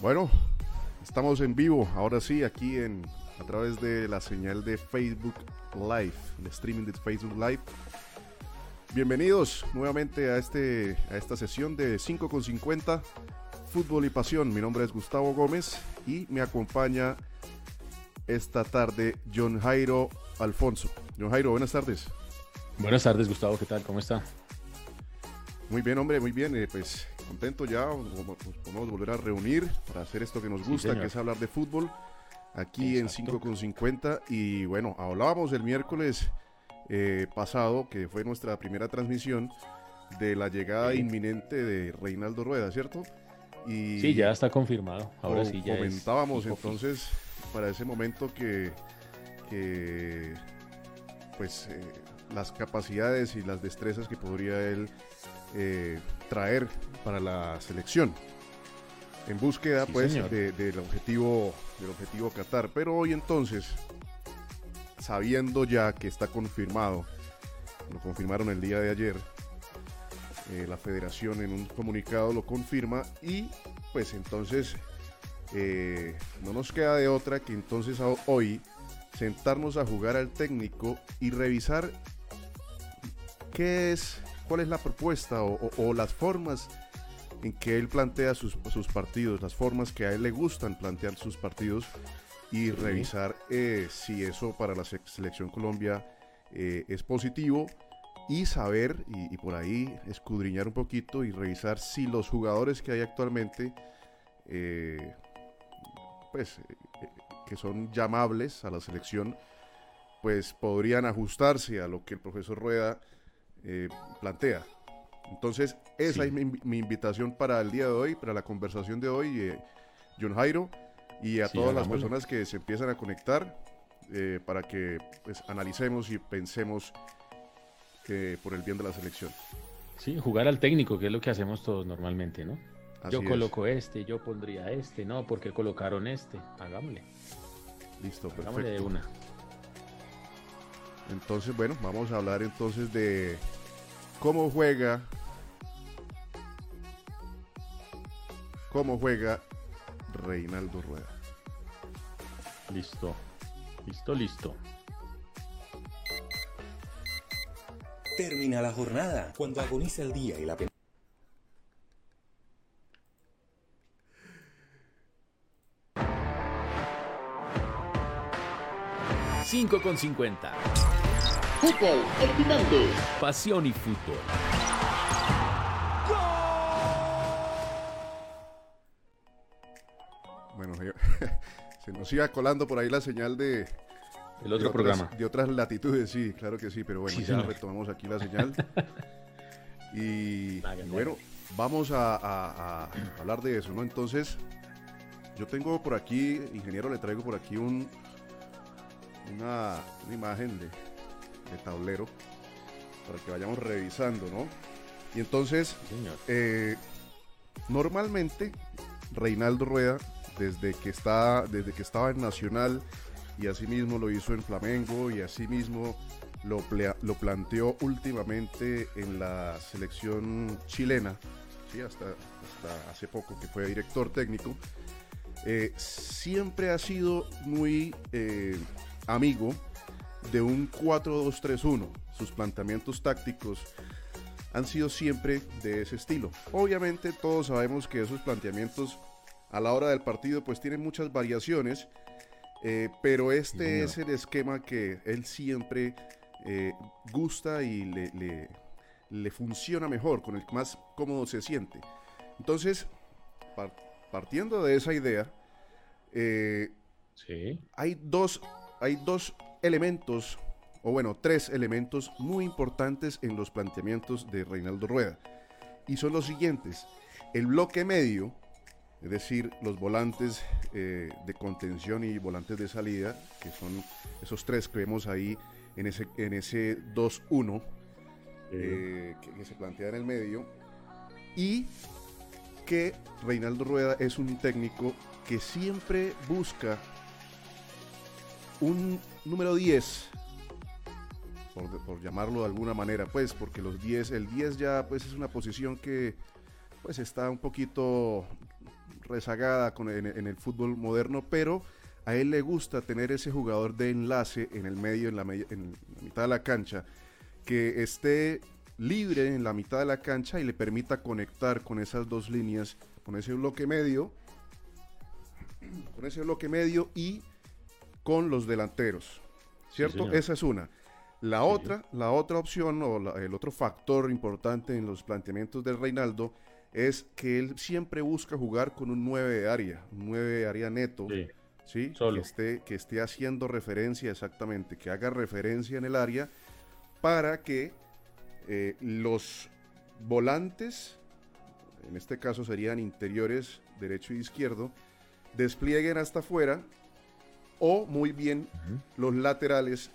Bueno, estamos en vivo, ahora sí, aquí en a través de la señal de Facebook Live, el streaming de Facebook Live. Bienvenidos nuevamente a, este, a esta sesión de 5 con 50 Fútbol y Pasión. Mi nombre es Gustavo Gómez y me acompaña esta tarde John Jairo Alfonso. John Jairo, buenas tardes. Buenas tardes, Gustavo, ¿qué tal? ¿Cómo está? Muy bien, hombre, muy bien. Eh, pues contento ya, podemos volver a reunir para hacer esto que nos gusta, que es hablar de fútbol, aquí en 5 con 50. Y bueno, hablábamos el miércoles eh, pasado, que fue nuestra primera transmisión, de la llegada inminente de Reinaldo Rueda, ¿cierto? Y sí, ya está confirmado. Ahora sí ya Comentábamos entonces para ese momento que, pues eh, las capacidades y las destrezas que podría él eh, traer para la selección. En búsqueda pues del objetivo del objetivo Qatar. Pero hoy entonces sabiendo ya que está confirmado lo confirmaron el día de ayer eh, la federación en un comunicado lo confirma y pues entonces eh, no nos queda de otra que entonces hoy sentarnos a jugar al técnico y revisar qué es cuál es la propuesta o, las formas en que él plantea sus, partidos, las formas que a él le gustan plantear sus partidos y revisar eh, si eso para la selección Colombia eh, es positivo y saber y, por ahí escudriñar un poquito y revisar si los jugadores que hay actualmente eh, pues que son llamables a la selección pues podrían ajustarse a lo que el profesor Rueda eh, plantea. Entonces, esa es mi, invitación para el día de hoy, para la conversación de hoy, eh, John Jairo, y a todas las personas que se empiezan a conectar eh, para que pues, analicemos y pensemos por el bien de la selección. Sí, jugar al técnico, que es lo que hacemos todos normalmente, ¿no? yo coloco este, yo pondría este, no, porque colocaron este, hagámosle. Listo, perfecto. Hagámosle de una. Entonces, bueno, vamos a hablar entonces de cómo juega. Cómo juega Reinaldo Rueda. Listo. Listo, listo. Termina la jornada cuando agoniza el día y la 5 con 50. Fútbol excitante. Pasión y fútbol. Bueno, se nos iba colando por ahí la señal de, el otro programa. de otras latitudes, sí, claro que sí, pero bueno, ya retomamos aquí la señal. y, bueno, vamos a, hablar de eso, ¿no? Entonces, yo tengo por aquí, ingeniero, le traigo por aquí un, una, una imagen de, de tablero para que vayamos revisando, ¿no? Y entonces, eh, normalmente Reinaldo Rueda, desde que, está, desde que estaba en Nacional y asimismo lo hizo en Flamengo y asimismo lo, lo planteó últimamente en la selección chilena, ¿sí? hasta, hasta hace poco que fue director técnico, eh, siempre ha sido muy eh, amigo de un 4-2-3-1. Sus planteamientos tácticos han sido siempre de ese estilo. Obviamente todos sabemos que esos planteamientos a la hora del partido pues tienen muchas variaciones, eh, pero este es el esquema que él siempre eh, gusta y le, le, funciona mejor, con el que más cómodo se siente. Entonces, partiendo de esa idea, eh, hay, dos, hay dos elementos, o bueno, tres elementos muy importantes en los planteamientos de Reinaldo Rueda. Y son los siguientes. El bloque medio, es decir, los volantes eh, de contención y volantes de salida, que son esos tres que vemos ahí en ese, en ese 2-1 eh, que, se plantea en el medio. Y que Reinaldo Rueda es un técnico que siempre busca un número 10, por, llamarlo de alguna manera, pues, porque los 10, el 10 ya pues es una posición que pues está un poquito rezagada en, el fútbol moderno, pero a él le gusta tener ese jugador de enlace en el medio, en la, en la mitad de la cancha, que esté libre en la mitad de la cancha y le permita conectar con esas dos líneas, con ese bloque medio, con ese bloque medio y con los delanteros. ¿Cierto? Esa es una. La otra, la otra opción o el otro factor importante en los planteamientos del Reinaldo es que él siempre busca jugar con un 9 de área, un 9 de área neto, ¿sí? Que, esté, que esté haciendo referencia exactamente, que haga referencia en el área para que eh, los volantes, en este caso serían interiores derecho e izquierdo, desplieguen hasta afuera o muy bien los laterales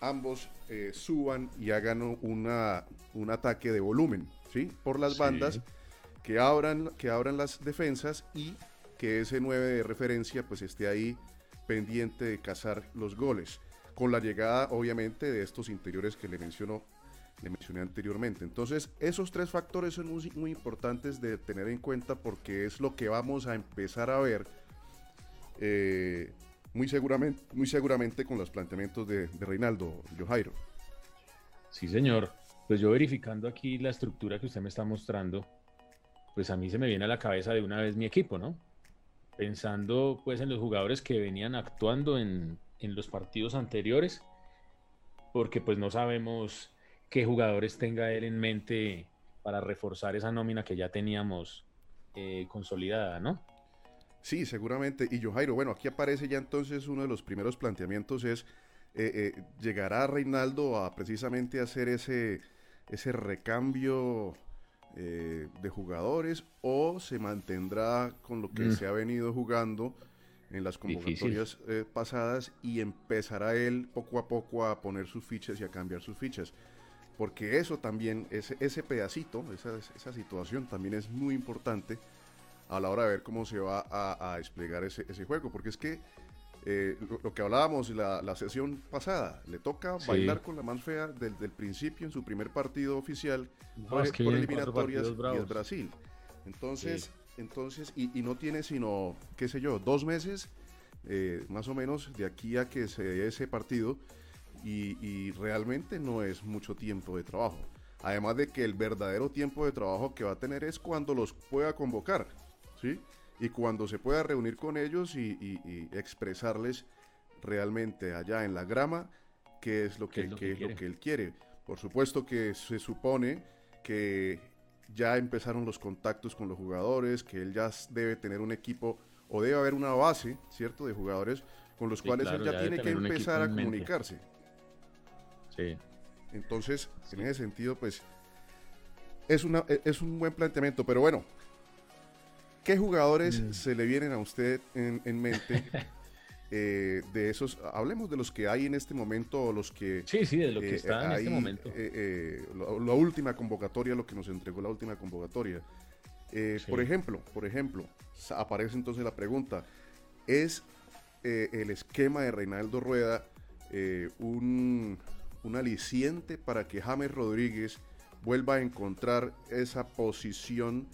ambos eh, suban y hagan una, un ataque de volumen, ¿sí? Por las bandas que abran, que abran las defensas y que ese 9 de referencia pues esté ahí pendiente de cazar los goles. Con la llegada obviamente de estos interiores que le mencionó le mencioné anteriormente. Entonces, esos tres factores son muy, importantes de tener en cuenta porque es lo que vamos a empezar a ver eh, muy, seguramente, muy seguramente con los planteamientos de, Reinaldo Jojairo. Sí, señor. Pues yo verificando aquí la estructura que usted me está mostrando, pues a mí se me viene a la cabeza de una vez mi equipo, ¿no? Pensando pues en los jugadores que venían actuando en, en los partidos anteriores, porque pues no sabemos qué jugadores tenga él en mente para reforzar esa nómina que ya teníamos eh, consolidada, ¿no? Sí, seguramente. Y yo, Jairo, bueno, aquí aparece ya entonces uno de los primeros planteamientos es, eh, eh, ¿llegará Reinaldo a precisamente hacer ese, ese recambio de jugadores o se mantendrá con lo que mm. se ha venido jugando en las convocatorias pasadas y empezará él poco a poco a poner sus fichas y a cambiar sus fichas? porque eso también, ese, ese pedacito, esa, esa, situación también es muy importante a la hora de ver cómo se va a, desplegar ese, ese, juego, porque es que eh, lo, que hablábamos la, la sesión pasada, le toca bailar con la más fea desde el principio en su primer partido oficial por, eliminatorias y es Brasil. Entonces, entonces y, y, no tiene sino, qué sé yo, dos meses eh, más o menos de aquí a que se dé ese partido y, realmente no es mucho tiempo de trabajo. Además de que el verdadero tiempo de trabajo que va a tener es cuando los pueda convocar, ¿sí? Y cuando se pueda reunir con ellos y, expresarles realmente allá en la grama qué es lo que, es lo que, él quiere. Por supuesto que se supone que ya empezaron los contactos con los jugadores, que él ya debe tener un equipo o debe haber una base, ¿cierto?, de jugadores con los cuales él ya, tiene que empezar a comunicarse. Entonces, en ese sentido, pues, es, una, e, es un buen planteamiento. Pero bueno, ¿qué jugadores mm. se le vienen a usted en, mente? Eh, de esos, hablemos de los que hay en este momento, o los que... Sí, sí, de lo que eh, está en este momento. Eh, la, última convocatoria, lo que nos entregó la última convocatoria. Por ejemplo, por ejemplo, aparece entonces la pregunta, ¿es el esquema de Reinaldo Rueda un, un aliciente para que James Rodríguez vuelva a encontrar esa posición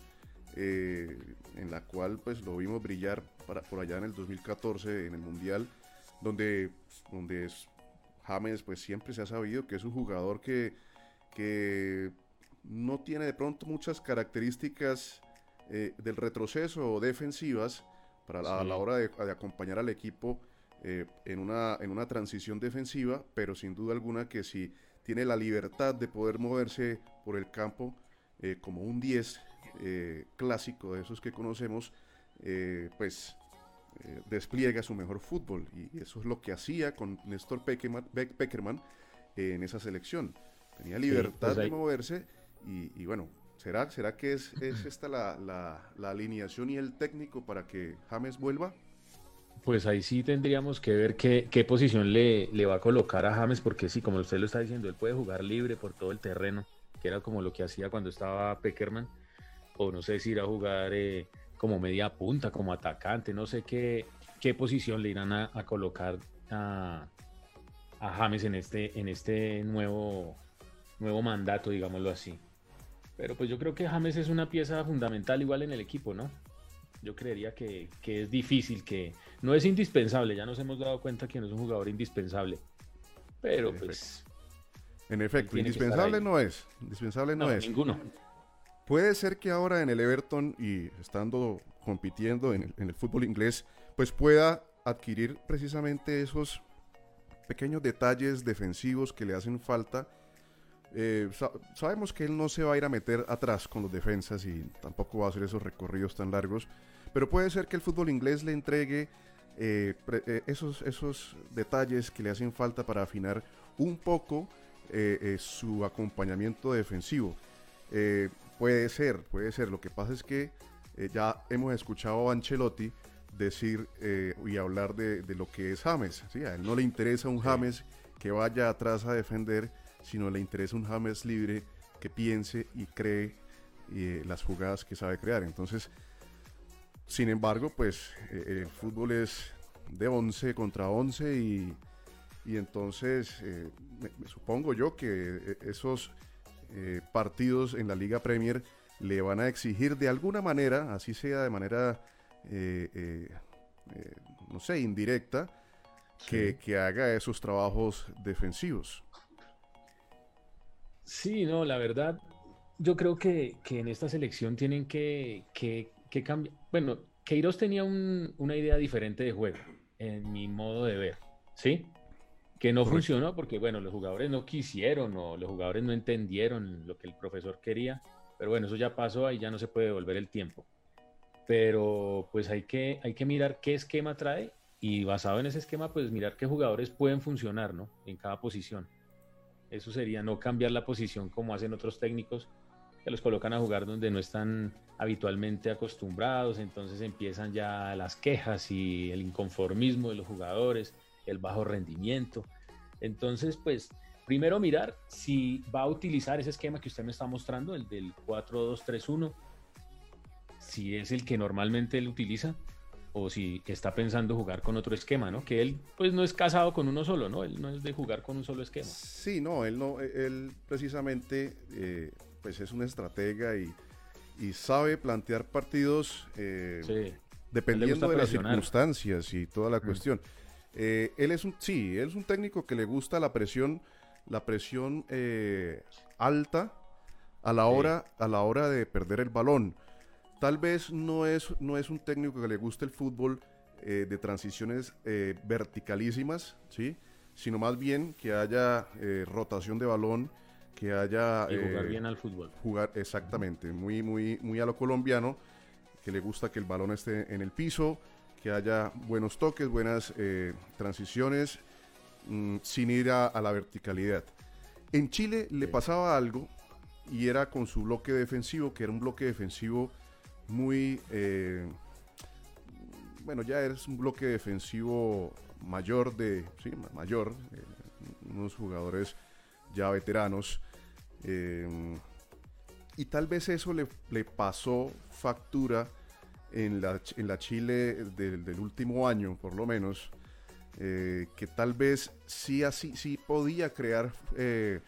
eh, en la cual pues lo vimos brillar para, por allá en el 2014 en el Mundial, donde, donde James pues siempre se ha sabido que es un jugador que, que no tiene de pronto muchas características eh, del retroceso o defensivas para a la hora de, de acompañar al equipo eh, en, una, en una transición defensiva, pero sin duda alguna que si tiene la libertad de poder moverse por el campo eh, como un 10 eh, clásico de esos que conocemos, pues despliega su mejor fútbol y eso es lo que hacía con Néstor Peckerman, en esa selección. Tenía libertad pues de moverse y, bueno, ¿será, será que es, es esta la, la, la alineación y el técnico para que James vuelva? Pues ahí sí tendríamos que ver qué, qué posición le, le, va a colocar a James, porque sí, como usted lo está diciendo, él puede jugar libre por todo el terreno, que era como lo que hacía cuando estaba Peckerman, o no sé si irá a jugar eh, como media punta, como atacante, no sé qué, qué posición le irán a, colocar a, a, James en este, en este nuevo, nuevo mandato, digámoslo así. Pero pues yo creo que James es una pieza fundamental igual en el equipo, ¿no? Yo creería que, que es difícil, que no es indispensable. Ya nos hemos dado cuenta que no es un jugador indispensable. Pero En pues. En efecto, que estar indispensable no es. Indispensable no, No, es. ninguno. Puede ser que ahora en el Everton y estando compitiendo en el, fútbol inglés, pues pueda adquirir precisamente esos pequeños detalles defensivos que le hacen falta. Eh, sa- sabemos que él no se va a ir a meter atrás con los defensas y tampoco va a hacer esos recorridos tan largos, pero puede ser que el fútbol inglés le entregue eh, eh, esos, esos detalles que le hacen falta para afinar un poco su acompañamiento defensivo. Puede ser, puede ser. Lo que pasa es que eh, ya hemos escuchado a Ancelotti decir eh, y hablar de, de lo que es James. ¿sí? A él no le interesa un James que vaya atrás a defender, sino le interesa un James libre que piense y cree eh, las jugadas que sabe crear. Entonces, sin embargo, pues el fútbol es de 11 contra 11 y, y entonces me- me supongo yo que esos eh, partidos en la Liga Premier le van a exigir de alguna manera, así sea de manera, eh, eh, eh, no sé, indirecta, que, que haga esos trabajos defensivos. Sí, no, la verdad, yo creo que, que en esta selección tienen que, que, que cambiar. Bueno, Queiroz tenía un- una idea diferente de juego, en mi modo de ver, ¿sí? Que no Correcto. funcionó porque, bueno, los jugadores no quisieron o los jugadores no entendieron lo que el profesor quería, pero bueno, eso ya pasó y ya no se puede devolver el tiempo. Pero pues hay que, hay que mirar qué esquema trae y basado en ese esquema, pues mirar qué jugadores pueden funcionar, ¿no? En cada posición. Eso sería no cambiar la posición como hacen otros técnicos, que los colocan a jugar donde no están habitualmente acostumbrados, entonces empiezan ya las quejas y el inconformismo de los jugadores, el bajo rendimiento. Entonces, pues, primero mirar si va a utilizar ese esquema que usted me está mostrando, el del 4-2-3-1, si es el que normalmente él utiliza o si está pensando jugar con otro esquema, ¿no? Que él, pues, no es casado con uno solo, ¿no? Él no es de jugar con un solo esquema. Sí, no, él no, él precisamente eh, pues es un estratega y, y sabe plantear partidos eh, Sí. dependiendo de las circunstancias y toda la Mm. cuestión. Eh, él es un, sí, él es un técnico que le gusta la presión, la presión eh, alta a la Sí. hora, a la hora de perder el balón. Tal vez no es, no es un técnico que le guste el fútbol eh, de transiciones verticalísimas, ¿sí? sino más bien que haya rotación de balón, que haya Y jugar bien al fútbol. jugar exactamente, muy, muy, muy a lo colombiano, que le gusta que el balón esté en el piso, que haya buenos toques, buenas eh, transiciones, mm, sin ir a, a la verticalidad. En Chile le Sí. pasaba algo y era con su bloque defensivo, que era un bloque defensivo muy, eh, bueno, ya es un bloque defensivo mayor de, sí, ma- mayor, eh, unos jugadores ya veteranos. y tal vez eso le, le pasó factura en la, en la Chile del, del último año, por lo menos, eh, que tal vez sí, así, sí podía crear eh,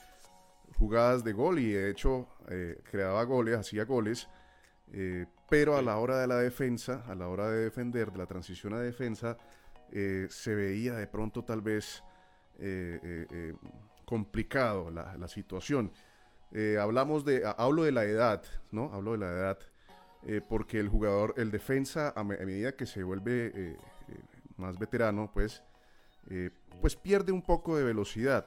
jugadas de gol y de hecho eh, creaba goles, hacía goles, pero a la hora de la defensa, a la hora de defender, de la transición a defensa, se veía de pronto tal vez complicado la, la situación. Hablamos de, ha- hablo de la edad, ¿no? Hablo de la edad, eh, porque el jugador, el defensa, a, me- a medida que se vuelve eh, eh, más veterano, pues, pues pierde un poco de velocidad.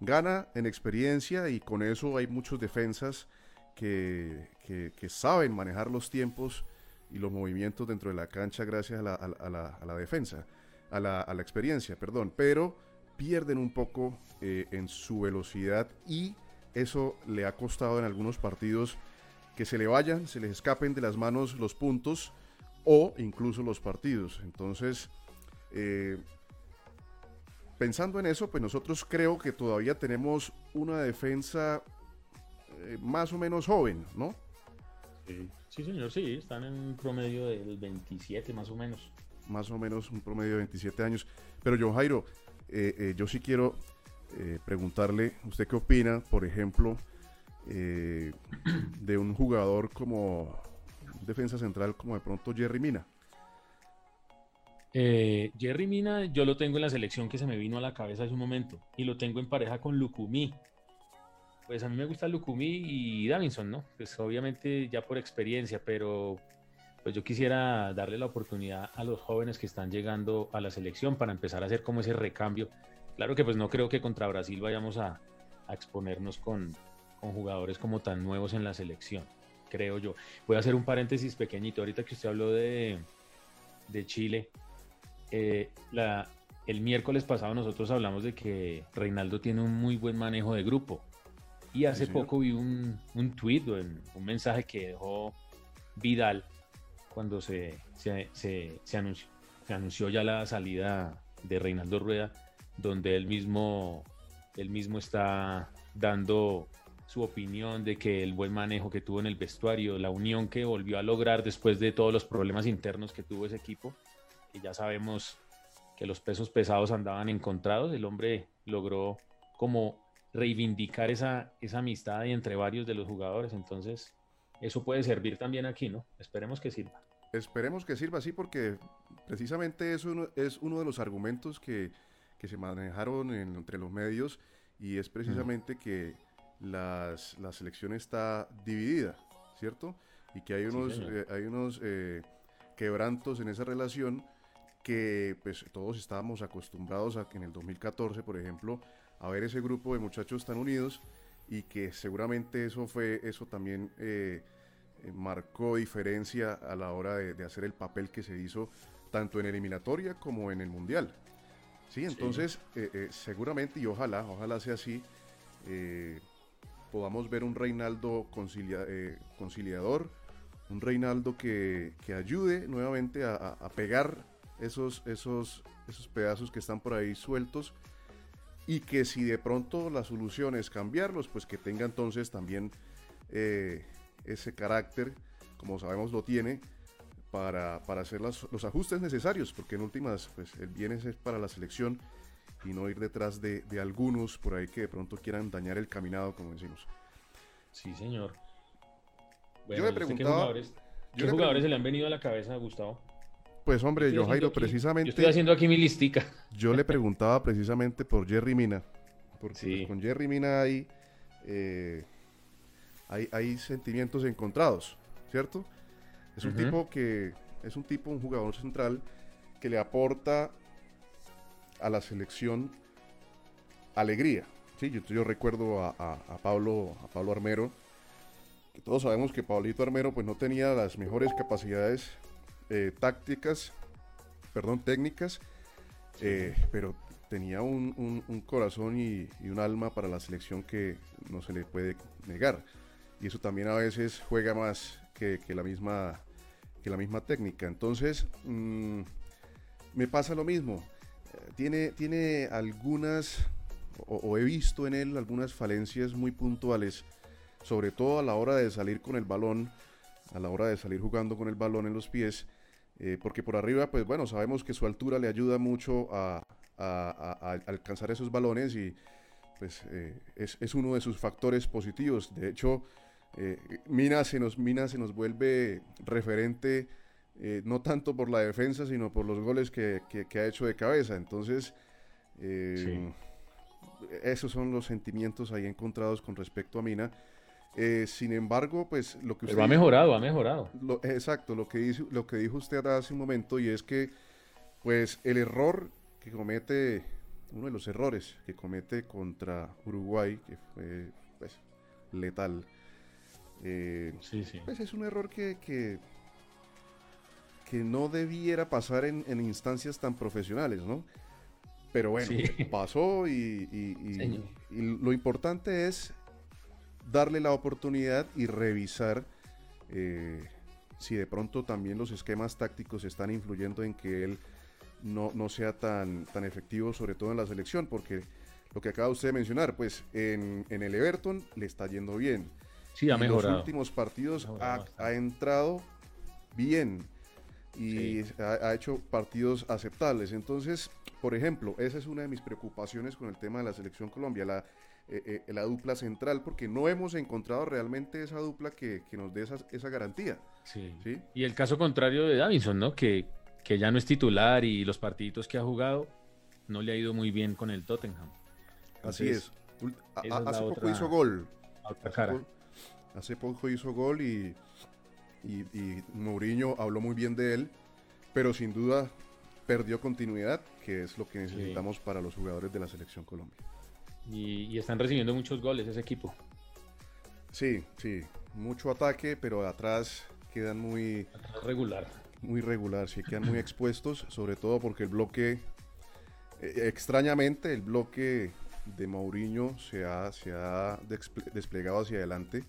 Gana en experiencia y con eso hay muchos defensas que, que- saben manejar los tiempos y los movimientos dentro de la cancha gracias a la, a la- defensa, a la, a la experiencia, perdón, pero pierden un poco en su velocidad y eso le ha costado en algunos partidos que se le vayan, se les escapen de las manos los puntos o incluso los partidos. Entonces, eh, pensando en eso, pues nosotros creo que todavía tenemos una defensa eh, más o menos joven, ¿no? Sí, señor, sí, están en un promedio del 27 más o menos. Más o menos un promedio de 27 años. Pero John Jairo, eh, yo sí quiero preguntarle, ¿usted qué opina, por ejemplo, eh, de un jugador como defensa central como de pronto Jerry Mina. Eh, Jerry Mina, yo lo tengo en la selección que se me vino a la cabeza hace un momento y lo tengo en pareja con Lukumi. Pues a mí me gusta Lukumi y Davinson, ¿no? Pues obviamente ya por experiencia, pero pues yo quisiera darle la oportunidad a los jóvenes que están llegando a la selección para empezar a hacer como ese recambio. Claro que pues no creo que contra Brasil vayamos a, a exponernos con, con jugadores como tan nuevos en la selección, creo yo. Voy a hacer un paréntesis pequeñito. Ahorita que usted habló de, de Chile, eh, la, el miércoles pasado nosotros hablamos de que Reinaldo tiene un muy buen manejo de grupo. Y hace poco vi un, un tweet, un, un mensaje que dejó Vidal cuando se, se, se, se anunció, se anunció ya la salida de Reinaldo Rueda, donde él mismo, él mismo está dando su opinión de que el buen manejo que tuvo en el vestuario, la unión que volvió a lograr después de todos los problemas internos que tuvo ese equipo, que ya sabemos que los pesos pesados andaban encontrados, el hombre logró como reivindicar esa, esa amistad y entre varios de los jugadores, entonces eso puede servir también aquí, ¿no? Esperemos que sirva. Esperemos que sirva así porque precisamente eso es uno de los argumentos que, que se manejaron en- entre los medios y es precisamente que las, la selección está dividida, ¿cierto? Y que hay Sí, unos, señor. eh, hay unos eh, quebrantos en esa relación que pues todos estábamos acostumbrados a que en el 2014, por ejemplo, a ver ese grupo de muchachos tan unidos y que seguramente eso fue, eso también eh, marcó diferencia a la hora de, de hacer el papel que se hizo tanto en eliminatoria como en el mundial. Sí, entonces eh, eh, seguramente y ojalá, ojalá sea así, eh, podamos ver un Reinaldo concilia- eh, conciliador, un Reinaldo que, que ayude nuevamente a, a- pegar esos, esos, esos pedazos que están por ahí sueltos y que si de pronto la solución es cambiarlos, pues que tenga entonces también eh, ese carácter, como sabemos lo tiene, para, para hacer las- los ajustes necesarios, porque en últimas, pues el bien es para la selección y no ir detrás de, de algunos por ahí que de pronto quieran dañar el caminado, como decimos. Sí, señor. me ¿y usted preguntaba- ¿Qué jugadores, qué yo le jugadores se le han venido a la cabeza, Gustavo? Pues hombre, yo Jairo, aquí- precisamente... Yo estoy haciendo aquí mi listica. Yo le preguntaba precisamente por Jerry Mina, porque Sí. pues, con Jerry Mina hay, eh, hay, hay sentimientos encontrados, ¿cierto? Es un Ujú. tipo que es un tipo, un jugador central que le aporta a la selección alegría. Sí, yo, yo recuerdo a, a- a Pablo, a Pablo Armero, que todos sabemos que Pablito Armero pues no tenía las mejores capacidades eh, tácticas, perdón, técnicas, eh, pero tenía un, un- un corazón y, y un alma para la selección que no se le puede negar. Y eso también a veces juega más que, que la, misma, que la misma técnica. Entonces, mm, me pasa lo mismo. Tiene, tiene algunas, o, he visto en él algunas falencias muy puntuales, sobre todo a la hora de salir con el balón, a la hora de salir jugando con el balón en los pies, eh, porque por arriba, pues bueno, sabemos que su altura le ayuda mucho a, alcanzar esos balones y pues eh, es, es uno de sus factores positivos. De hecho, eh, Mina, se nos, Mina se nos vuelve referente eh, no tanto por la defensa, sino por los goles que, que- que ha hecho de cabeza. Entonces, eh, esos son los sentimientos ahí encontrados con respecto a Mina. Eh, sin embargo, pues lo que Pero ha dijo- mejorado, ha mejorado. lo- exacto, lo que, dice, lo que dijo usted hace un momento y es que pues el error que comete, uno de los errores que comete contra Uruguay, que fue pues, letal, eh, Sí, sí. pues es un error que, que, que no debiera pasar en, en instancias tan profesionales, ¿no? Pero bueno, Sí. pasó y, y- y- Señor. y lo importante es darle la oportunidad y revisar eh, si de pronto también los esquemas tácticos están influyendo en que él no, no sea tan, tan efectivo, sobre todo en la selección, porque lo que acaba usted de mencionar, pues en, en el Everton le está yendo bien. Sí, ha mejorado. Los últimos partidos ha entrado bien y Sí. ha, ha hecho partidos aceptables. Entonces, por ejemplo, esa es una de mis preocupaciones con el tema de la selección Colombia, la, eh, eh, la dupla central, porque no hemos encontrado realmente esa dupla que, que nos dé esa, esa garantía. Sí. ¿sí? Y el caso contrario de Davinson, ¿no? Que, que ya no es titular y los partiditos que ha jugado no le ha ido muy bien con el Tottenham. Así es. A- hace poco otra- hizo gol. Hace Hace poco hizo gol y, y, y Mourinho habló muy bien de él, pero sin duda perdió continuidad, que es lo que necesitamos para los jugadores de la selección Colombia. Y, y están recibiendo muchos goles ese equipo. Sí, sí, mucho ataque, pero atrás quedan muy, Regular. muy regular, sí, quedan muy expuestos, sobre todo porque el bloque, eh, extrañamente, el bloque de Mourinho se ha, se ha desple- desplegado hacia adelante.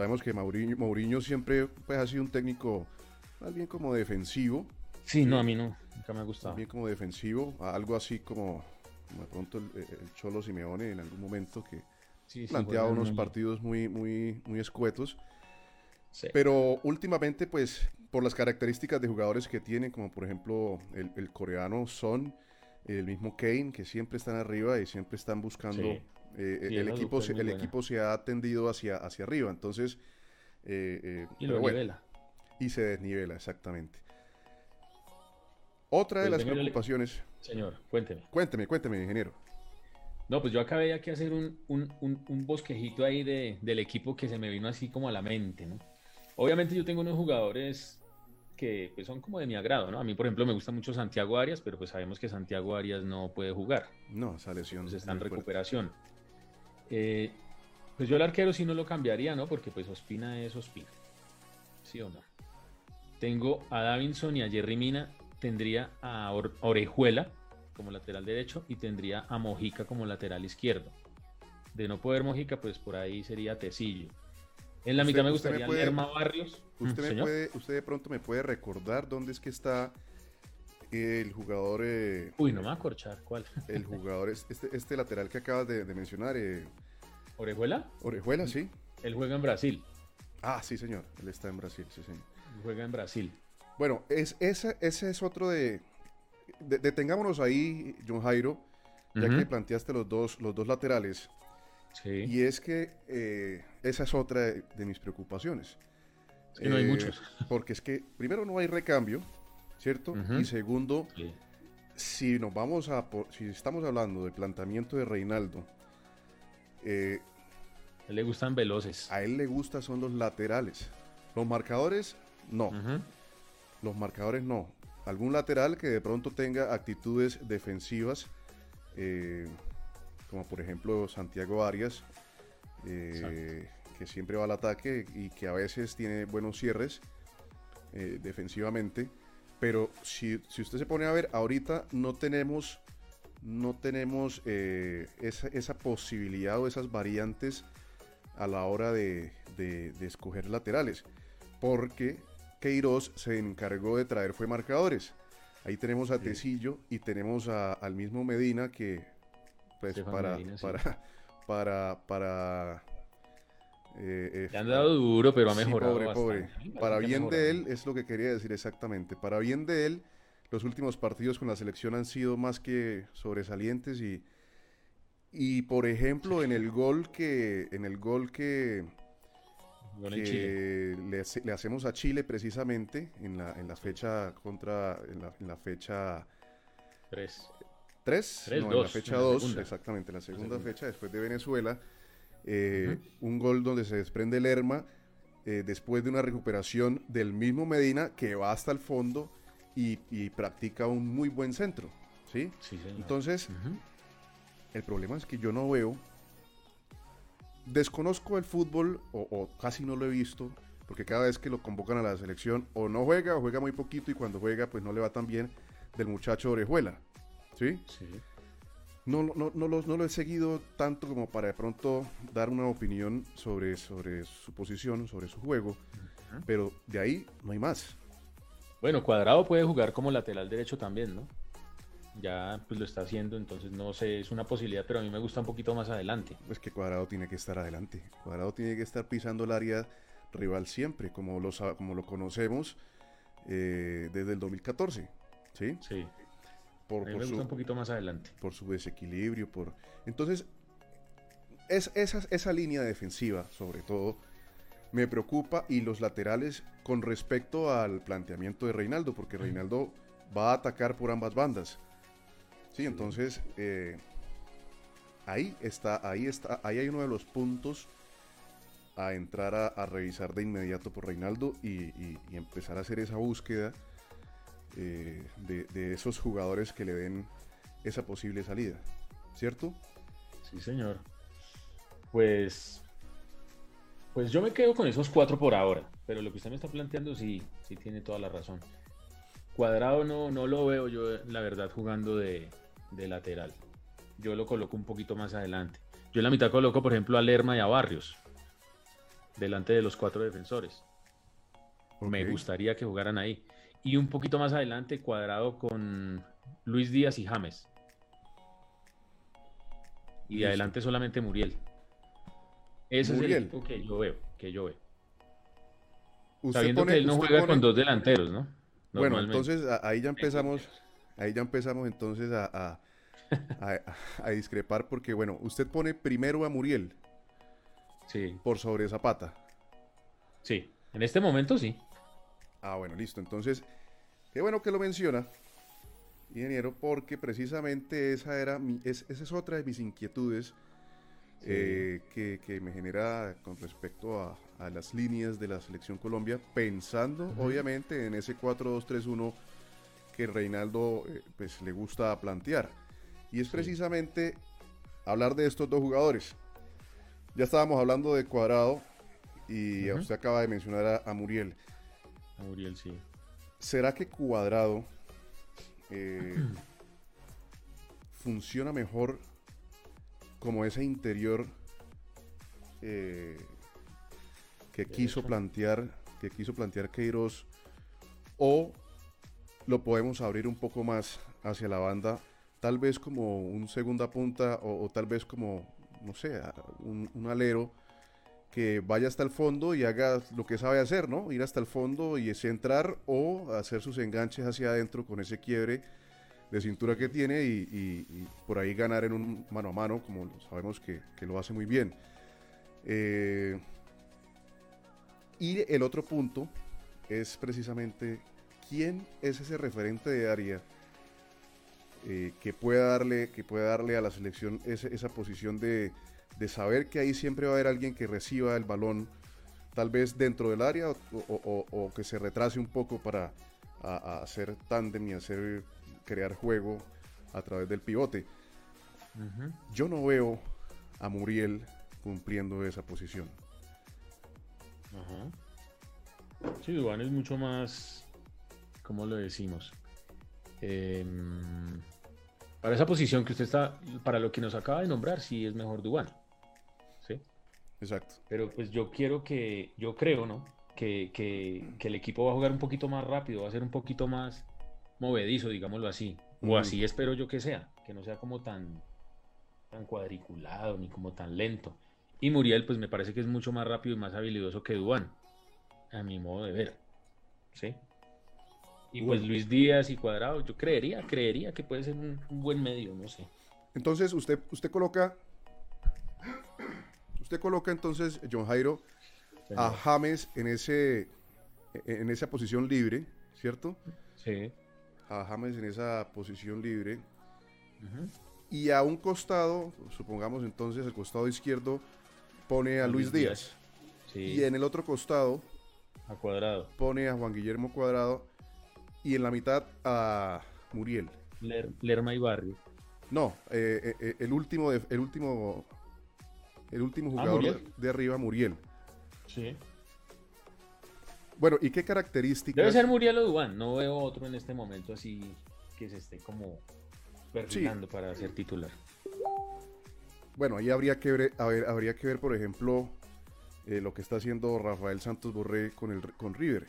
Sabemos que Mourinho, Mourinho siempre pues, ha sido un técnico más bien como defensivo, Sí, no, a mí no. Nunca me ha gustado. bien como defensivo, algo así como, como de pronto el, el Cholo Simeone en algún momento que Sí, sí, planteaba juegan unos muy- partidos muy, muy, muy escuetos. sí. Pero últimamente, pues, por las características de jugadores que tienen, como por ejemplo el, el coreano Son, el mismo Kane, que siempre están arriba y siempre están buscando. Sí. Eh, Sí, el, equipo, se, el buena. equipo se ha tendido hacia, hacia arriba, entonces. eh, eh, Y lo bueno, nivela. y se desnivela, exactamente. Otra de Pues las le- preocupaciones. Señor, cuénteme. Cuénteme, cuénteme, ingeniero. No, pues yo acabé aquí hacer un, un, un, un bosquejito ahí de, del equipo que se me vino así como a la mente, ¿no? Obviamente yo tengo unos jugadores que pues, son como de mi agrado, ¿no? A mí, por ejemplo, me gusta mucho Santiago Arias, pero pues sabemos que Santiago Arias no puede jugar, No, esa lesión. pues es está en fuerte. Eh, pues yo el arquero sí no lo cambiaría, ¿no? Porque pues Ospina es Ospina. ¿Sí o no? Tengo a Davinson y a Jerry Mina, tendría a Or- Orejuela como lateral derecho y tendría a Mojica como lateral izquierdo. De no poder Mojica, pues por ahí sería Tecillo. En la mitad me gustaría puede- Lerma Barrios. Usted, Mm, me puede, usted de pronto me puede recordar dónde es que está el jugador, eh, Uy, no me va a corchar. ¿Cuál? el jugador, es- este, este lateral que acabas de, de mencionar, eh, ¿Orejuela? Orejuela, sí. Él juega en Brasil. Ah, sí, señor. Él está en Brasil, sí, señor. Juega en Brasil. Bueno, es, ese, ese es otro de, de- Detengámonos ahí, John Jairo, ya que planteaste los dos, los dos laterales. Sí. Y es que eh, esa es otra de, de mis preocupaciones. Es que no hay Eh, muchos. Porque es que, primero, no hay recambio, ¿cierto? Y segundo, Sí. si nos vamos a si estamos hablando del planteamiento de Reinaldo eh, A él le gustan veloces. a él le gusta son los laterales. Los marcadores no. Los marcadores no. Algún lateral que de pronto tenga actitudes defensivas eh, como por ejemplo Santiago Arias eh, que siempre va al ataque y que a veces tiene buenos cierres defensivamente pero si, si usted se pone a ver ahorita no tenemos no tenemos eh, esa, esa posibilidad o esas variantes a la hora de, de- de escoger laterales porque Queiroz se encargó de traer fue marcadores ahí tenemos a Sí. Tecillo y tenemos a- al mismo Medina que pues para, Medina, sí. para para para eh, eh, Le han dado duro, pero ha Sí, mejorado pobre, bastante. pobre. Parece Para bien de él, es lo que quería decir exactamente. Para bien de él, los últimos partidos con la selección han sido más que sobresalientes y, y por ejemplo, en el gol que, en el gol que, Gol en Chile. que le, le hacemos a Chile precisamente en la, en la fecha contra, en la, en la fecha Tres. 3, Tres, no, en la dos, fecha en la 2, segunda. exactamente, la segunda, segunda. fecha después de Venezuela. Eh, Un gol donde se desprende Lerma eh, después de una recuperación del mismo Medina que va hasta el fondo y, y practica un muy buen centro. ¿sí? Sí. Entonces, el problema es que yo no veo, desconozco el fútbol o, o casi no lo he visto, porque cada vez que lo convocan a la selección o no juega o juega muy poquito y cuando juega pues no le va tan bien del muchacho Orejuela. ¿Sí? Sí. No, no, no, lo, no lo he seguido tanto como para de pronto dar una opinión sobre, sobre su posición, sobre su juego, pero de ahí no hay más. Bueno, Cuadrado puede jugar como lateral derecho también, ¿no? Ya pues lo está haciendo, entonces no sé, es una posibilidad, pero a mí me gusta un poquito más adelante. Es que Cuadrado tiene que estar adelante. Cuadrado tiene que estar pisando el área rival siempre, como lo, como lo conocemos eh, desde el 2014. ¿Sí? Sí, Por, por me su, un poquito más adelante. por su desequilibrio, por... Entonces, es, esa, esa línea defensiva, sobre todo, me preocupa y los laterales con respecto al planteamiento de Reinaldo, porque Reinaldo va a atacar por ambas bandas. Sí, entonces eh, ahí está, ahí está, ahí hay uno de los puntos a entrar a, a revisar de inmediato por Reinaldo y, y- y empezar a hacer esa búsqueda eh, de, de esos jugadores que le den esa posible salida, ¿cierto? Sí, señor. Pues. Pues yo me quedo con esos cuatro por ahora. Pero lo que usted me está planteando sí, sí tiene toda la razón. Cuadrado no, no lo veo yo, la verdad, jugando de, de lateral. Yo lo coloco un poquito más adelante. Yo en la mitad coloco, por ejemplo, a Lerma y a Barrios. Delante de los cuatro defensores. Me gustaría que jugaran ahí. Y un poquito más adelante, cuadrado con Luis Díaz y James. Y de adelante solamente Muriel. Ese Muriel. es el equipo que yo veo, que yo veo. Usted Sabiendo pone- que él no juega pone- con dos delanteros, ¿no? Bueno, entonces ahí ya empezamos, ahí ya empezamos entonces a, a- a- a discrepar porque, bueno, usted pone primero a Muriel Sí, por sobre Zapata. sí. En este momento sí. Ah, bueno, listo. Entonces, qué bueno que lo menciona, ingeniero, porque precisamente esa era mi- es- esa es otra de mis inquietudes eh, que, que me genera con respecto a, a las líneas de la selección Colombia, pensando obviamente en ese 4-2-3-1 que Reinaldo eh, pues, le gusta plantear. Y es precisamente hablar de estos dos jugadores. Ya estábamos hablando de Cuadrado y usted acaba de mencionar a- a Muriel. Muriel sí. ¿Será que Cuadrado eh, funciona mejor como ese interior eh, que quiso plantear, que quiso plantear Queiroz, o lo podemos abrir un poco más hacia la banda, tal vez como un segunda punta o, o tal vez como, no sé, un alero que vaya hasta el fondo y haga lo que sabe hacer, ¿no? Ir hasta el fondo y centrar o hacer sus enganches hacia adentro con ese quiebre de cintura que tiene y, por ahí ganar en un mano a mano, como sabemos que, que lo hace muy bien. Eh, y el otro punto es precisamente quién es ese referente de área eh, que pueda darle que pueda darle a la selección esa posición de, de saber que ahí siempre va a haber alguien que reciba el balón tal vez dentro del área o, o- o- o que se retrase un poco para a- a hacer tándem y hacer crear juego a través del pivote. Yo no veo a Muriel cumpliendo esa posición. Ajá. Sí, Dubán es mucho más, ¿cómo lo decimos? Em, para esa posición que usted está, para lo que nos acaba de nombrar, sí es mejor Dubán. Exacto. Pero pues yo quiero que, yo creo, ¿no? Que, que- que el equipo va a jugar un poquito más rápido, va a ser un poquito más movedizo, digámoslo así. O así espero yo que sea, que no sea como tan, tan cuadriculado ni como tan lento. Y Muriel, pues me parece que es mucho más rápido y más habilidoso que Dubán, a mi modo de ver. ¿Sí? Y pues. Luis Díaz y Cuadrado, yo creería, creería que puede ser un, un buen medio, no sé. Entonces usted, usted coloca, usted coloca entonces John Jairo a James en ese, en esa posición libre, ¿cierto? Sí. A James en esa posición libre y a un costado, supongamos entonces el costado izquierdo pone a Luis Luis Díaz Sí, y en el otro costado a Cuadrado. pone a Juan Guillermo Cuadrado y en la mitad a Muriel. Ler- Lerma y Barrio. No, eh, eh, eh, el último, de- el último, el último Ah, jugador de, arriba, Muriel. Sí. Bueno, ¿y qué características? Debe ser Muriel o Dubán. No veo otro en este momento así que se esté como perfilando para ser titular. Bueno, ahí habría que ver, a ver, habría que ver, por ejemplo, eh, lo que está haciendo Rafael Santos Borré con el con River.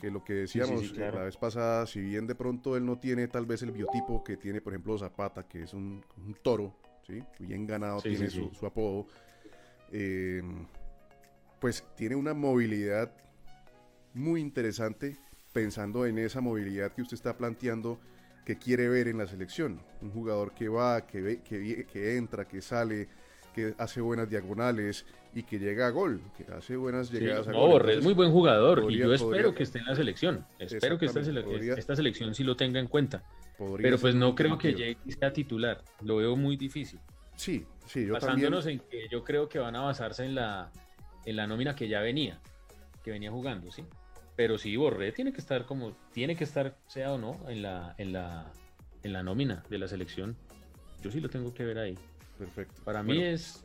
Que lo que decíamos sí, claro. eh, la vez pasada, si bien de pronto él no tiene tal vez el biotipo que tiene, por ejemplo, Zapata, que es un, un toro, ¿sí? Bien ganado, tiene su apodo. Eh, pues tiene una movilidad muy interesante pensando en esa movilidad que usted está planteando que quiere ver en la selección. Un jugador que va, que, ve, que, que entra, que sale, que hace buenas diagonales y que llega a gol, que hace buenas Sí, llegadas a gol. Es muy buen jugador podría- y yo espero podría- que esté en la selección. Espero que esta, Exactamente, sele- podría- esta selección sí lo tenga en cuenta. Pero pues no creo que. Jay sea titular. Lo veo muy difícil. Sí, sí, yo también. Basándonos en que yo creo que van a basarse en la, en la nómina que ya venía, que venía jugando, ¿sí? Pero sí, Borré tiene que estar como, tiene que estar, sea o no, en la, en la, en la nómina de la selección. Yo sí lo tengo que ver ahí. Perfecto. Para mí Bueno, es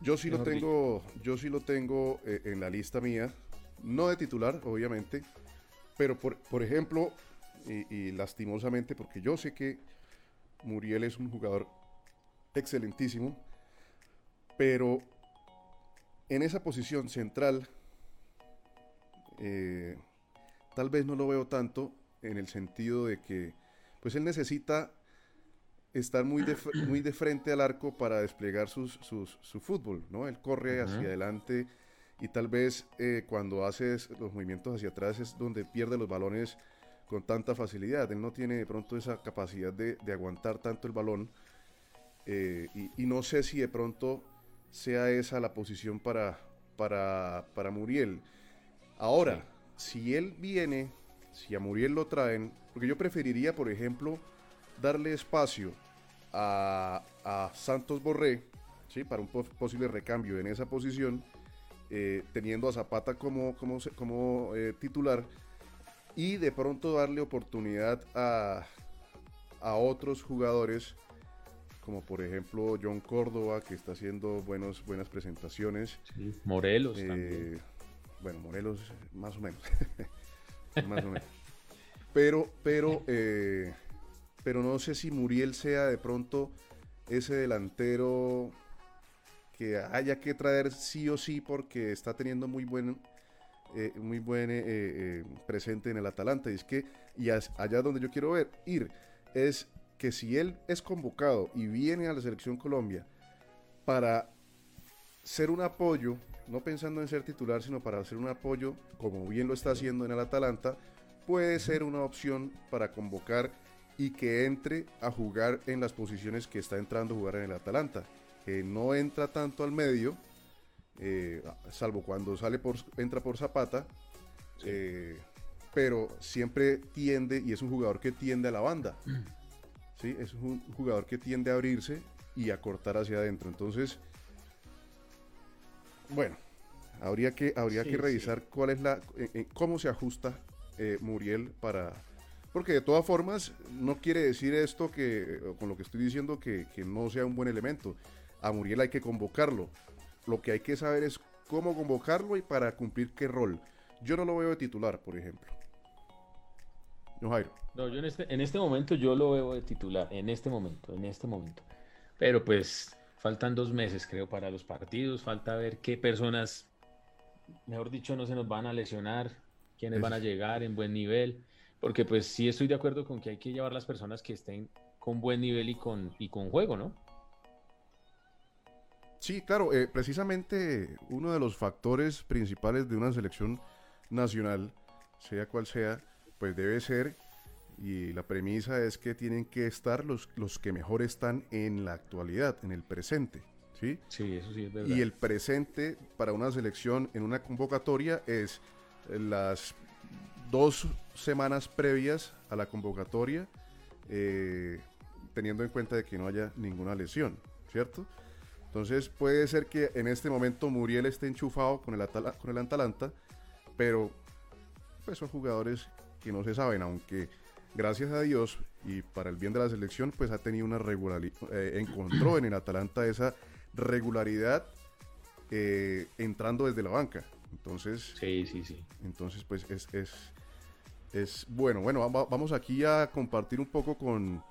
Yo sí lo tengo, yo sí lo tengo eh, en la lista mía, no de titular, obviamente, pero por, por ejemplo, y, y lastimosamente, porque yo sé que Muriel es un jugador excelentísimo, pero en esa posición central, eh, tal vez no lo veo tanto en el sentido de que, pues él necesita estar muy de, muy de frente al arco para desplegar sus, sus- su fútbol, ¿no? Él corre hacia adelante y tal vez eh, cuando hace los movimientos hacia atrás es donde pierde los balones con tanta facilidad. Él no tiene de pronto esa capacidad de, de aguantar tanto el balón eh, y, y no sé si de pronto sea esa la posición para, para, para Muriel. Ahora, si él viene, si a Muriel lo traen, porque yo preferiría, por ejemplo, darle espacio a, a Santos Borré, ¿sí? para un pos- posible recambio en esa posición, eh, teniendo a Zapata como, como, como eh, titular, y de pronto darle oportunidad a, a otros jugadores, como por ejemplo John Córdoba, que está haciendo buenos, buenas presentaciones. sí, Morelos Eh, también. bueno, Morelos, más o menos. más o menos. Pero, pero, eh, pero no sé si Muriel sea de pronto ese delantero que haya que traer sí o sí porque está teniendo muy buen, eh, muy buen eh, eh, presente en el Atalanta. Y es que, y as- allá donde yo quiero ver, ir, es que si él es convocado y viene a la selección Colombia para ser un apoyo, no pensando en ser titular, sino para ser un apoyo, como bien lo está haciendo en el Atalanta, puede ser una opción para convocar y que entre a jugar en las posiciones que está entrando a jugar en el Atalanta, que no entra tanto al medio, eh, salvo cuando sale por, entra por Zapata, eh, pero siempre tiende, y es un jugador que tiende a la banda, es un jugador que tiende a abrirse y a cortar hacia adentro, entonces bueno, habría que, habría Sí, que sí. revisar cuál es la, eh, eh, cómo se ajusta eh, Muriel para, porque de todas formas no quiere decir esto que, con lo que estoy diciendo, que, que no sea un buen elemento. A Muriel hay que convocarlo. Lo que hay que saber es cómo convocarlo y para cumplir qué rol. Yo no lo veo de titular, por ejemplo. No, Jairo. No, yo en este, en este momento yo lo veo de titular, en este momento, en este momento. Pero pues faltan dos meses, creo, para los partidos. Falta ver qué personas, mejor dicho, no se nos van a lesionar, quiénes van a llegar en buen nivel. Porque pues sí estoy de acuerdo con que hay que llevar las personas que estén con buen nivel y con, y con juego, ¿no? Sí, claro, eh, precisamente uno de los factores principales de una selección nacional, sea cual sea, pues debe ser, y la premisa es que tienen que estar los, los que mejor están en la actualidad, en el presente, ¿sí? Sí, eso sí es verdad. Y el presente para una selección en una convocatoria es eh, las dos semanas previas a la convocatoria, eh, teniendo en cuenta de que no haya ninguna lesión, ¿cierto? Entonces puede ser que en este momento Muriel esté enchufado con el, Atala- con el Atalanta, pero pues son jugadores que no se saben, aunque gracias a Dios y para el bien de la selección, pues ha tenido una regularidad, encontró en el Atalanta esa regularidad eh, entrando desde la banca. Entonces, Sí, sí, sí. entonces pues es, es, es bueno. Bueno, va- va- vamos aquí a compartir un poco con,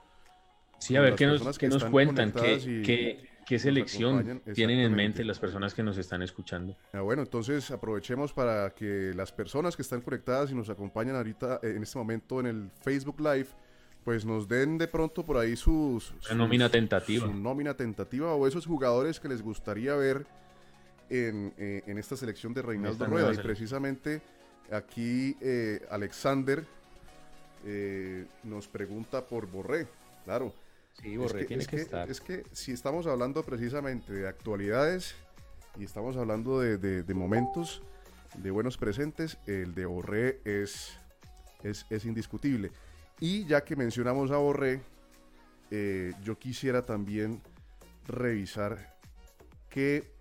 Sí, a ver qué nos, que nos cuentan, qué, conectadas y qué, qué selección tienen en mente las personas que nos están escuchando. Ah, bueno, entonces aprovechemos para que las personas que están conectadas y nos acompañan ahorita eh, en este momento en el Facebook Live, pues nos den de pronto por ahí sus, sus- nómina tentativa. su nómina tentativa o esos jugadores que les gustaría ver en, eh, en esta selección de Reinaldo Rueda. Y precisamente aquí eh, Alexander eh, nos pregunta por Borré. Claro, Sí, Es que, tiene es que, que- estar. es que si estamos hablando precisamente de actualidades y estamos hablando de, de- de momentos, de buenos presentes, el de Borré es, es, es indiscutible. Y ya que mencionamos a Borré, eh, yo quisiera también revisar qué,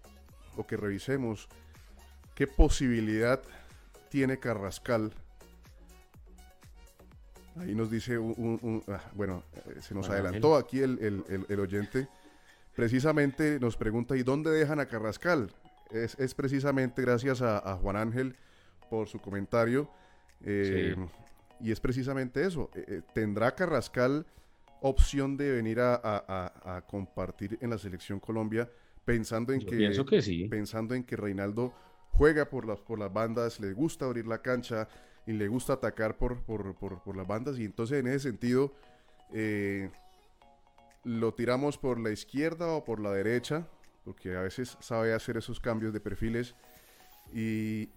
o que revisemos qué posibilidad tiene Carrascal. Ahí nos dice un, un- un- ah, bueno, eh, se nos adelantó aquí el, el- el- el oyente. Precisamente nos pregunta, ¿y dónde dejan a Carrascal? Es, es precisamente gracias a, a Juan Ángel por su comentario. eh, Y es precisamente eso. eh, ¿Tendrá Carrascal opción de venir a, a- a- a compartir en la selección Colombia pensando en Yo que, pienso que sí. pensando en que Reinaldo juega por las, por las bandas, le gusta abrir la cancha y le gusta atacar por, por, por- por las bandas. Y entonces en ese sentido eh, lo tiramos por la izquierda o por la derecha, porque a veces sabe hacer esos cambios de perfiles. Y,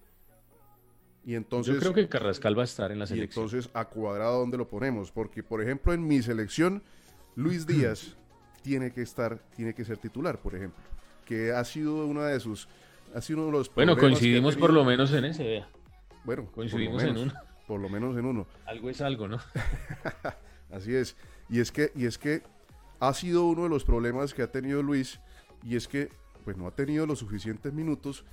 y entonces... Yo creo que Carrascal va a estar en la Y selección. entonces, ¿a cuadrado dónde lo ponemos? Porque, por ejemplo, en mi selección, Luis Díaz tiene que estar, tiene que ser titular, por ejemplo. Que ha sido una de sus. Ha sido uno de los bueno, coincidimos por lo menos en ese. vea. Bueno, por lo Coincidimos en menos, uno. Por lo menos en uno. Algo es algo, ¿no? Así es. Y es que, y es que ha sido uno de los problemas que ha tenido Luis. Y es que, pues no ha tenido los suficientes minutos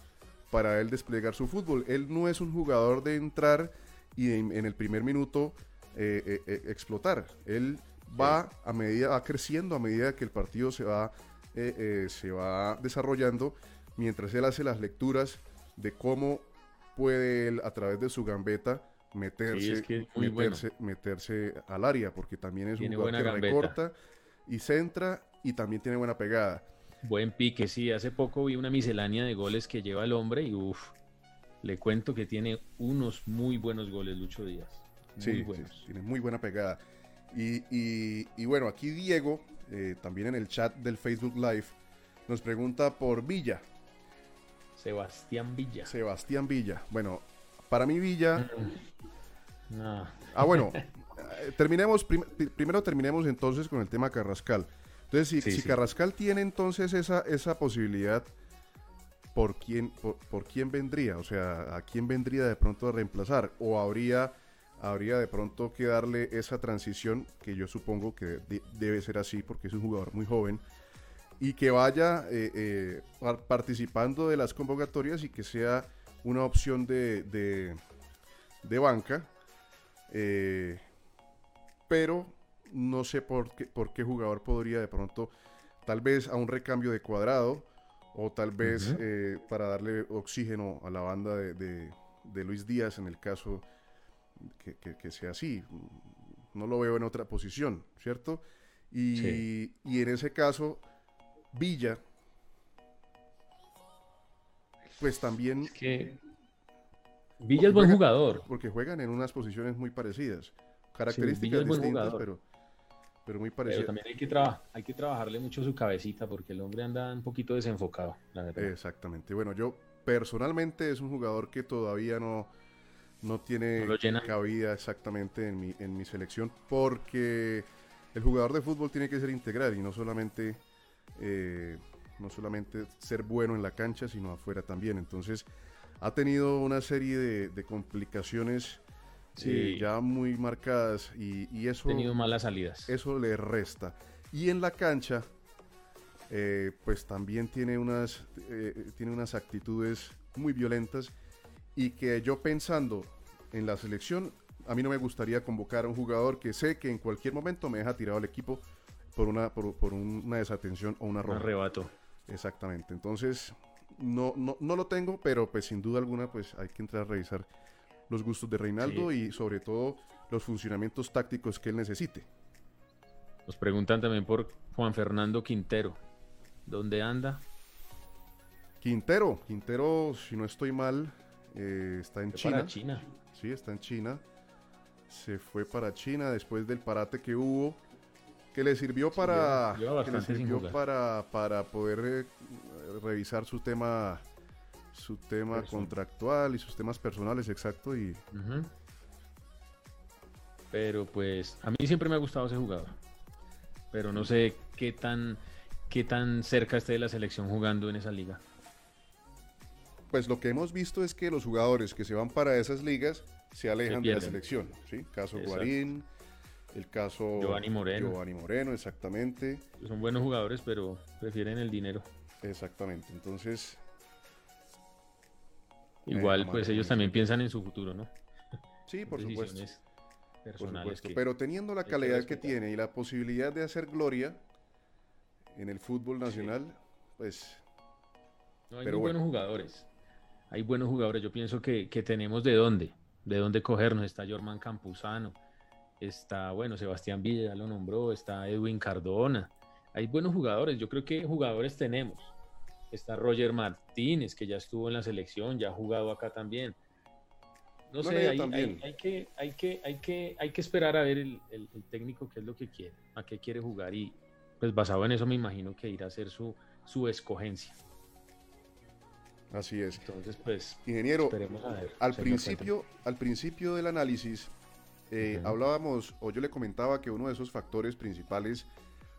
para él desplegar su fútbol. Él no es un jugador de entrar y en, en el primer minuto eh, eh, eh, explotar. Él va a medida, va creciendo a medida que el partido se va, eh, se va desarrollando, mientras él hace las lecturas de cómo puede él a través de su gambeta meterse, es que es muy bueno. meterse, meterse al área, porque también es Tiene un jugador que gambeta. recorta y centra y también tiene buena pegada. Buen pique, sí. Hace poco vi una miscelánea de goles que lleva el hombre y uff, le cuento que tiene unos muy buenos goles Lucho Díaz. Muy Sí, sí, buenos. tiene muy buena pegada. Y, y- y bueno, aquí Diego, eh, también en el chat del Facebook Live, nos pregunta por Villa, Sebastián Villa. Sebastián Villa. Bueno, para mí Villa... No, Ah, bueno, eh, terminemos, prim- pri- primero terminemos entonces con el tema Carrascal. Entonces, si, Sí, si sí. Carrascal tiene entonces esa, esa posibilidad, ¿por quién, por, por quién vendría? O sea, ¿a quién vendría de pronto a reemplazar? ¿O habría, habría de pronto que darle esa transición, que yo supongo que de- debe ser así porque es un jugador muy joven, y que vaya eh, eh, par- participando de las convocatorias y que sea una opción de, de- de banca? Eh, pero no sé por qué, por qué jugador podría de pronto, tal vez a un recambio de cuadrado, o tal vez para darle oxígeno a la banda de, de- de Luis Díaz en el caso que, que- que sea así. No lo veo en otra posición, ¿cierto? Y, Sí. y en ese caso, Villa, pues también es que Villa es buen jugador. porque juegan en unas posiciones muy parecidas. Características distintas, pero, pero muy Pero parecidas. también hay que, traba- hay que trabajarle mucho su cabecita porque el hombre anda un poquito desenfocado, la verdad. Exactamente. Bueno, yo personalmente es un jugador que todavía no, no tiene No cabida exactamente en mi, en mi selección porque el jugador de fútbol tiene que ser integral y no solamente, eh, no solamente ser bueno en la cancha, sino afuera también. Entonces ha tenido una serie de, de complicaciones Sí. eh, ya muy marcadas y, y eso... Ha tenido malas salidas. eso le resta. Y en la cancha, eh, pues también tiene unas, eh, tiene unas actitudes muy violentas y que yo pensando en la selección, a mí no me gustaría convocar a un jugador que sé que en cualquier momento me deja tirado el equipo por una, por, por una desatención o una Un roja. arrebato. Exactamente. Entonces, no, no, no lo tengo, pero pues sin duda alguna, pues hay que entrar a revisar los gustos de Reinaldo y sobre todo los funcionamientos tácticos que él necesite. Nos preguntan también por Juan Fernando Quintero. ¿Dónde anda? Quintero, Quintero, si no estoy mal, eh, está en China. para China. Sí, está en China. Se fue para China después del parate que hubo, que le sirvió para, lleva- lleva que le sirvió para, para poder eh, revisar su tema, su tema contractual y sus temas personales, exacto. Y. Pero pues a mí siempre me ha gustado ese jugador. pero no sé qué tan, qué tan cerca esté de la selección jugando en esa liga. Pues lo que hemos visto es que los jugadores que se van para esas ligas se alejan de la selección. ¿sí? Caso Exacto. Guarín, el caso Giovanni Moreno. Giovanni Moreno, exactamente. Son buenos jugadores, pero prefieren el dinero. Exactamente. Entonces, Igual, Amaro, pues ellos también piensan en su futuro, ¿no? sí, por supuesto. Por Pero teniendo la que calidad que tiene y la posibilidad de hacer gloria en el fútbol nacional, pues No, hay Pero muy bueno. buenos jugadores. Hay buenos jugadores. Yo pienso que, que tenemos de dónde, de dónde cogernos. Está Jorman Campuzano, está, bueno, Sebastián Villa, ya lo nombró, está Edwin Cardona. Hay buenos jugadores. Yo creo que jugadores tenemos. Está Roger Martínez, que ya estuvo en la selección, ya ha jugado acá también. No, No, sé, hay, también. hay- hay que, hay, que, hay, que, hay que esperar a ver el, el- el técnico qué es lo que quiere, a qué quiere jugar y pues basado en eso me imagino que irá a hacer su, su escogencia. así es. Entonces, pues, Ingeniero, esperemos a ver. al principio, al principio del análisis, eh, hablábamos, o yo le comentaba que uno de esos factores principales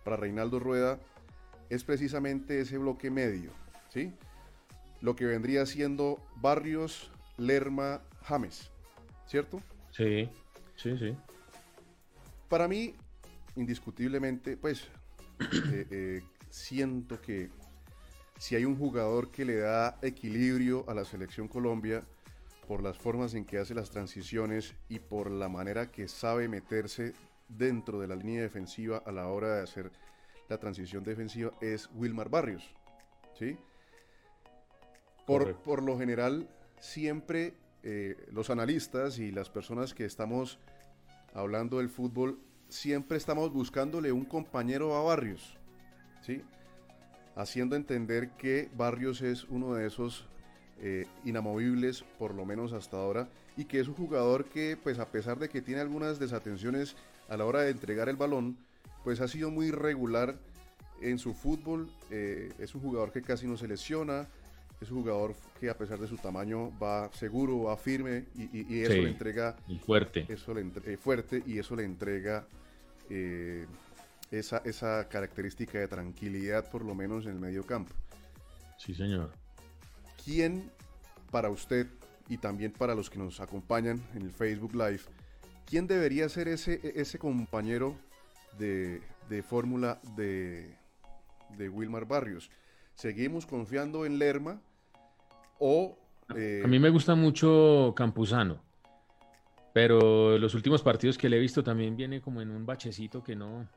para Reinaldo Rueda es precisamente ese bloque medio, ¿sí? Lo que vendría siendo Barrios, Lerma, James, ¿cierto? Sí, sí, sí. Para mí, indiscutiblemente, pues, eh, eh, siento que si hay un jugador que le da equilibrio a la selección Colombia por las formas en que hace las transiciones y por la manera que sabe meterse dentro de la línea defensiva a la hora de hacer la transición defensiva, es Wilmar Barrios. ¿sí? Por, por lo general, siempre eh, los analistas y las personas que estamos hablando del fútbol, siempre estamos buscándole un compañero a Barrios, ¿sí? Haciendo entender que Barrios es uno de esos eh, inamovibles, por lo menos hasta ahora, y que es un jugador que, pues a pesar de que tiene algunas desatenciones a la hora de entregar el balón, pues ha sido muy regular en su fútbol, eh, es un jugador que casi no se lesiona, es un jugador que a pesar de su tamaño va seguro, va firme, y, y- y eso Sí. le entrega Y fuerte. eso le entre- eh, fuerte y eso le entrega eh, esa, esa característica de tranquilidad por lo menos en el medio campo. Sí, señor. ¿Quién para usted y también para los que nos acompañan en el Facebook Live, quién debería ser ese, ese compañero de, de fórmula de, de Wilmar Barrios? ¿Seguimos confiando en Lerma o... eh, A mí me gusta mucho Campuzano, pero los últimos partidos que le he visto también viene como en un bachecito que no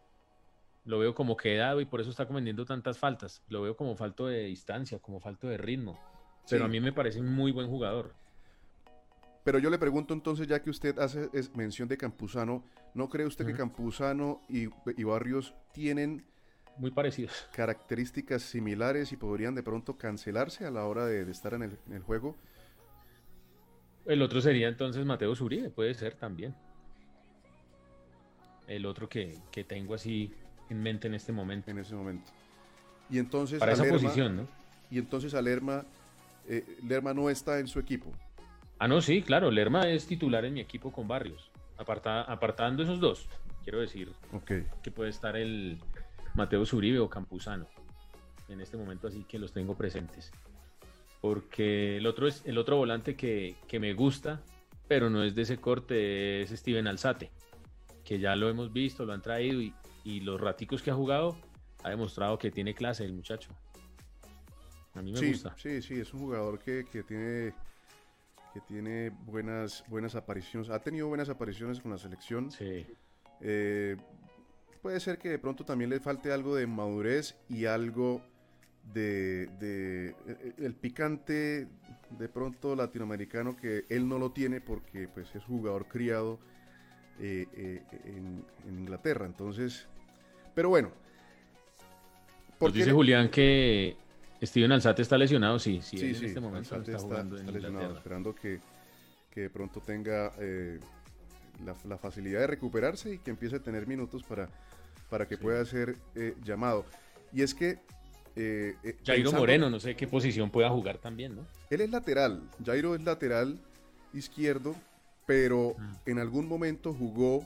lo veo como quedado y por eso está cometiendo tantas faltas. Lo veo como falto de distancia, como falto de ritmo. Pero Sí. a mí me parece un muy buen jugador. Pero yo le pregunto entonces, ya que usted hace es- mención de Campuzano, ¿no cree usted que. Campuzano y, y Barrios tienen Muy parecidos. características similares y podrían de pronto cancelarse a la hora de, de estar en el, en el juego? El otro sería entonces Mateo Zuribe, puede ser también. El otro que, que tengo así en mente en este momento. en ese momento. Y entonces Para esa posición, ¿no? y entonces a Lerma, eh, Lerma no está en su equipo. Ah, no, sí, claro, Lerma es titular en mi equipo con Barrios. Aparta- apartando esos dos, quiero decir Ok. que puede estar el Mateo Zuribe o Campuzano. En este momento así que los tengo presentes. Porque el otro es el otro volante que, que me gusta, pero no es de ese corte, es Steven Alzate, que ya lo hemos visto, lo han traído y, y los raticos que ha jugado ha demostrado que tiene clase el muchacho. A mí me Sí, gusta. sí, sí, es un jugador que, que tiene que tiene buenas buenas apariciones, ha tenido buenas apariciones con la selección. Sí. Eh, puede ser que de pronto también le falte algo de madurez y algo de, de- eh, el picante de pronto latinoamericano que él no lo tiene porque pues es jugador criado eh, eh, en, en Inglaterra. Entonces, pero bueno. Nos ¿por qué dice Julián que Steven Alzate está lesionado, sí, sí, Sí, en este momento Alzate está, está, jugando en está lesionado, esperando que, que de pronto tenga eh, la, la facilidad de recuperarse y que empiece a tener minutos para, para que Sí. pueda ser eh, llamado. Y es que... eh, eh, Jairo pensando- Moreno, no sé qué posición pueda jugar también, ¿no? Él es lateral, Jairo es lateral izquierdo, pero Ah. en algún momento jugó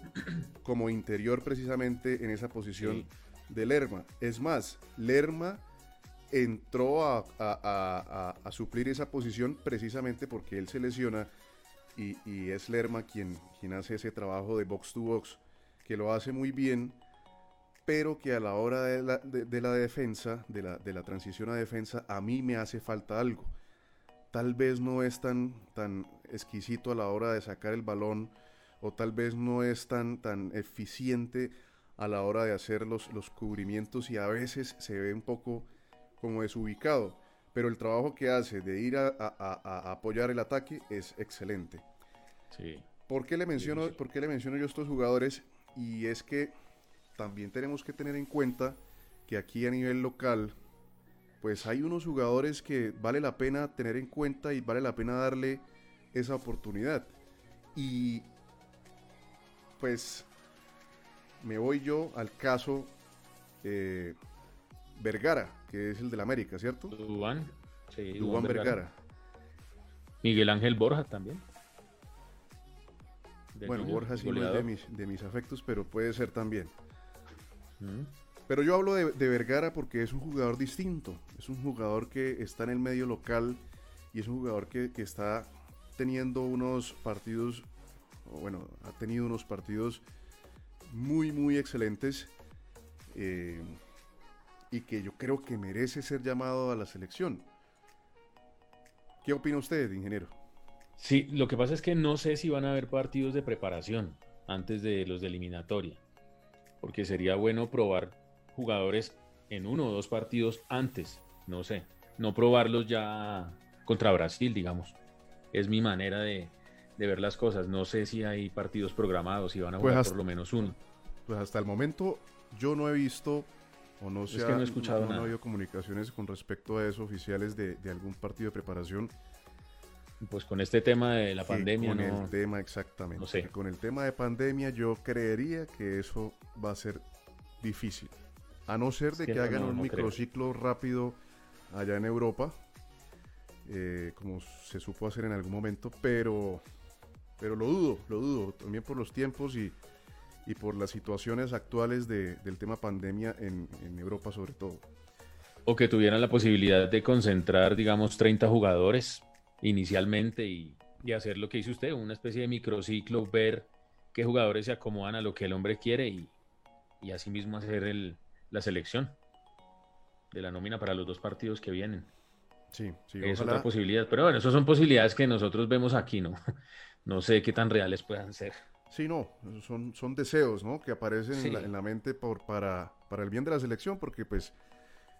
como interior precisamente en esa posición Sí. de Lerma. Es más, Lerma entró a, a- a- a- suplir esa posición precisamente porque él se lesiona y, y es Lerma quien, quien hace ese trabajo de box to box, que lo hace muy bien, pero que a la hora de la, de la defensa, de la, de la transición a defensa, a mí me hace falta algo. Tal vez no es tan, tan exquisito a la hora de sacar el balón, o tal vez no es tan, tan eficiente a la hora de hacer los, los cubrimientos y a veces se ve un poco como desubicado. Pero el trabajo que hace de ir a, a- a- a apoyar el ataque es excelente. Sí. ¿Por qué le menciono, por qué le menciono yo estos jugadores? Y es que también tenemos que tener en cuenta que aquí a nivel local, pues hay unos jugadores que vale la pena tener en cuenta y vale la pena darle esa oportunidad. Y pues me voy yo al caso eh, Vergara, que es el del América, ¿cierto? Dubán. Sí, Dubán Vergara. Miguel Ángel Borja también. Bueno, Borja sí no es de mis, de mis afectos, pero puede ser también. Mm. Pero yo hablo de, de Vergara porque es un jugador distinto. Es un jugador que está en el medio local y es un jugador que, que está teniendo unos partidos, o bueno, ha tenido unos partidos muy, muy excelentes eh, y que yo creo que merece ser llamado a la selección. ¿Qué opina usted, ingeniero? Sí, lo que pasa es que no sé si van a haber partidos de preparación antes de los de eliminatoria, porque sería bueno probar jugadores en uno o dos partidos antes, no sé, no probarlos ya contra Brasil, digamos. Es mi manera de, de ver las cosas. No sé si hay partidos programados, si van a Pues jugar hasta- por lo menos uno. Pues hasta el momento yo no he visto o no Es sé, que no he escuchado no, no nada. comunicaciones con respecto a eso oficiales de, de algún partido de preparación. Pues con este tema de la que pandemia, con no. el tema exactamente. no sé. Con el tema de pandemia yo creería que eso va a ser difícil. A no ser de que que, no, hagan no, un no creo. microciclo rápido allá en Europa, eh, como se supo hacer en algún momento, pero, pero lo dudo, lo dudo, también por los tiempos y, y por las situaciones actuales de- del tema pandemia en, en Europa sobre todo. O que tuvieran la posibilidad de concentrar, digamos, 30 jugadores inicialmente y, y hacer lo que hizo usted, una especie de microciclo, ver qué jugadores se acomodan a lo que el hombre quiere y, y asimismo hacer el, la selección de la nómina para los dos partidos que vienen. Sí, sí, es ojalá. otra posibilidad. Pero bueno, esas son posibilidades que nosotros vemos aquí, ¿no? No sé qué tan reales puedan ser. Sí, no, son, son deseos, ¿no? Que aparecen Sí. en, la, en la mente por, para, para el bien de la selección, porque pues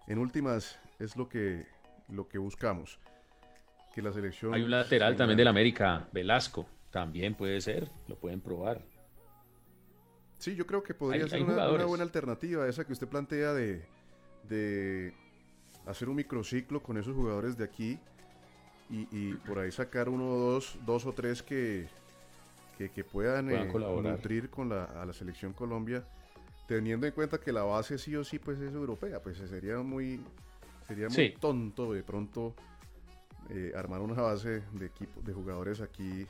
en últimas es lo que, lo que buscamos. Que la selección... Hay un lateral también del América, Velasco, también puede ser, lo pueden probar. Sí, yo creo que podría Hay- ser hay una, una buena alternativa esa que usted plantea de, de hacer un microciclo con esos jugadores de aquí y, y por ahí sacar uno o dos, dos o tres que, que, que puedan, Puedan eh, colaborar. nutrir con la, a la selección Colombia, teniendo en cuenta que la base sí o sí pues es europea, pues sería muy, sería muy Sí. tonto de pronto eh, armar una base de equipo de jugadores aquí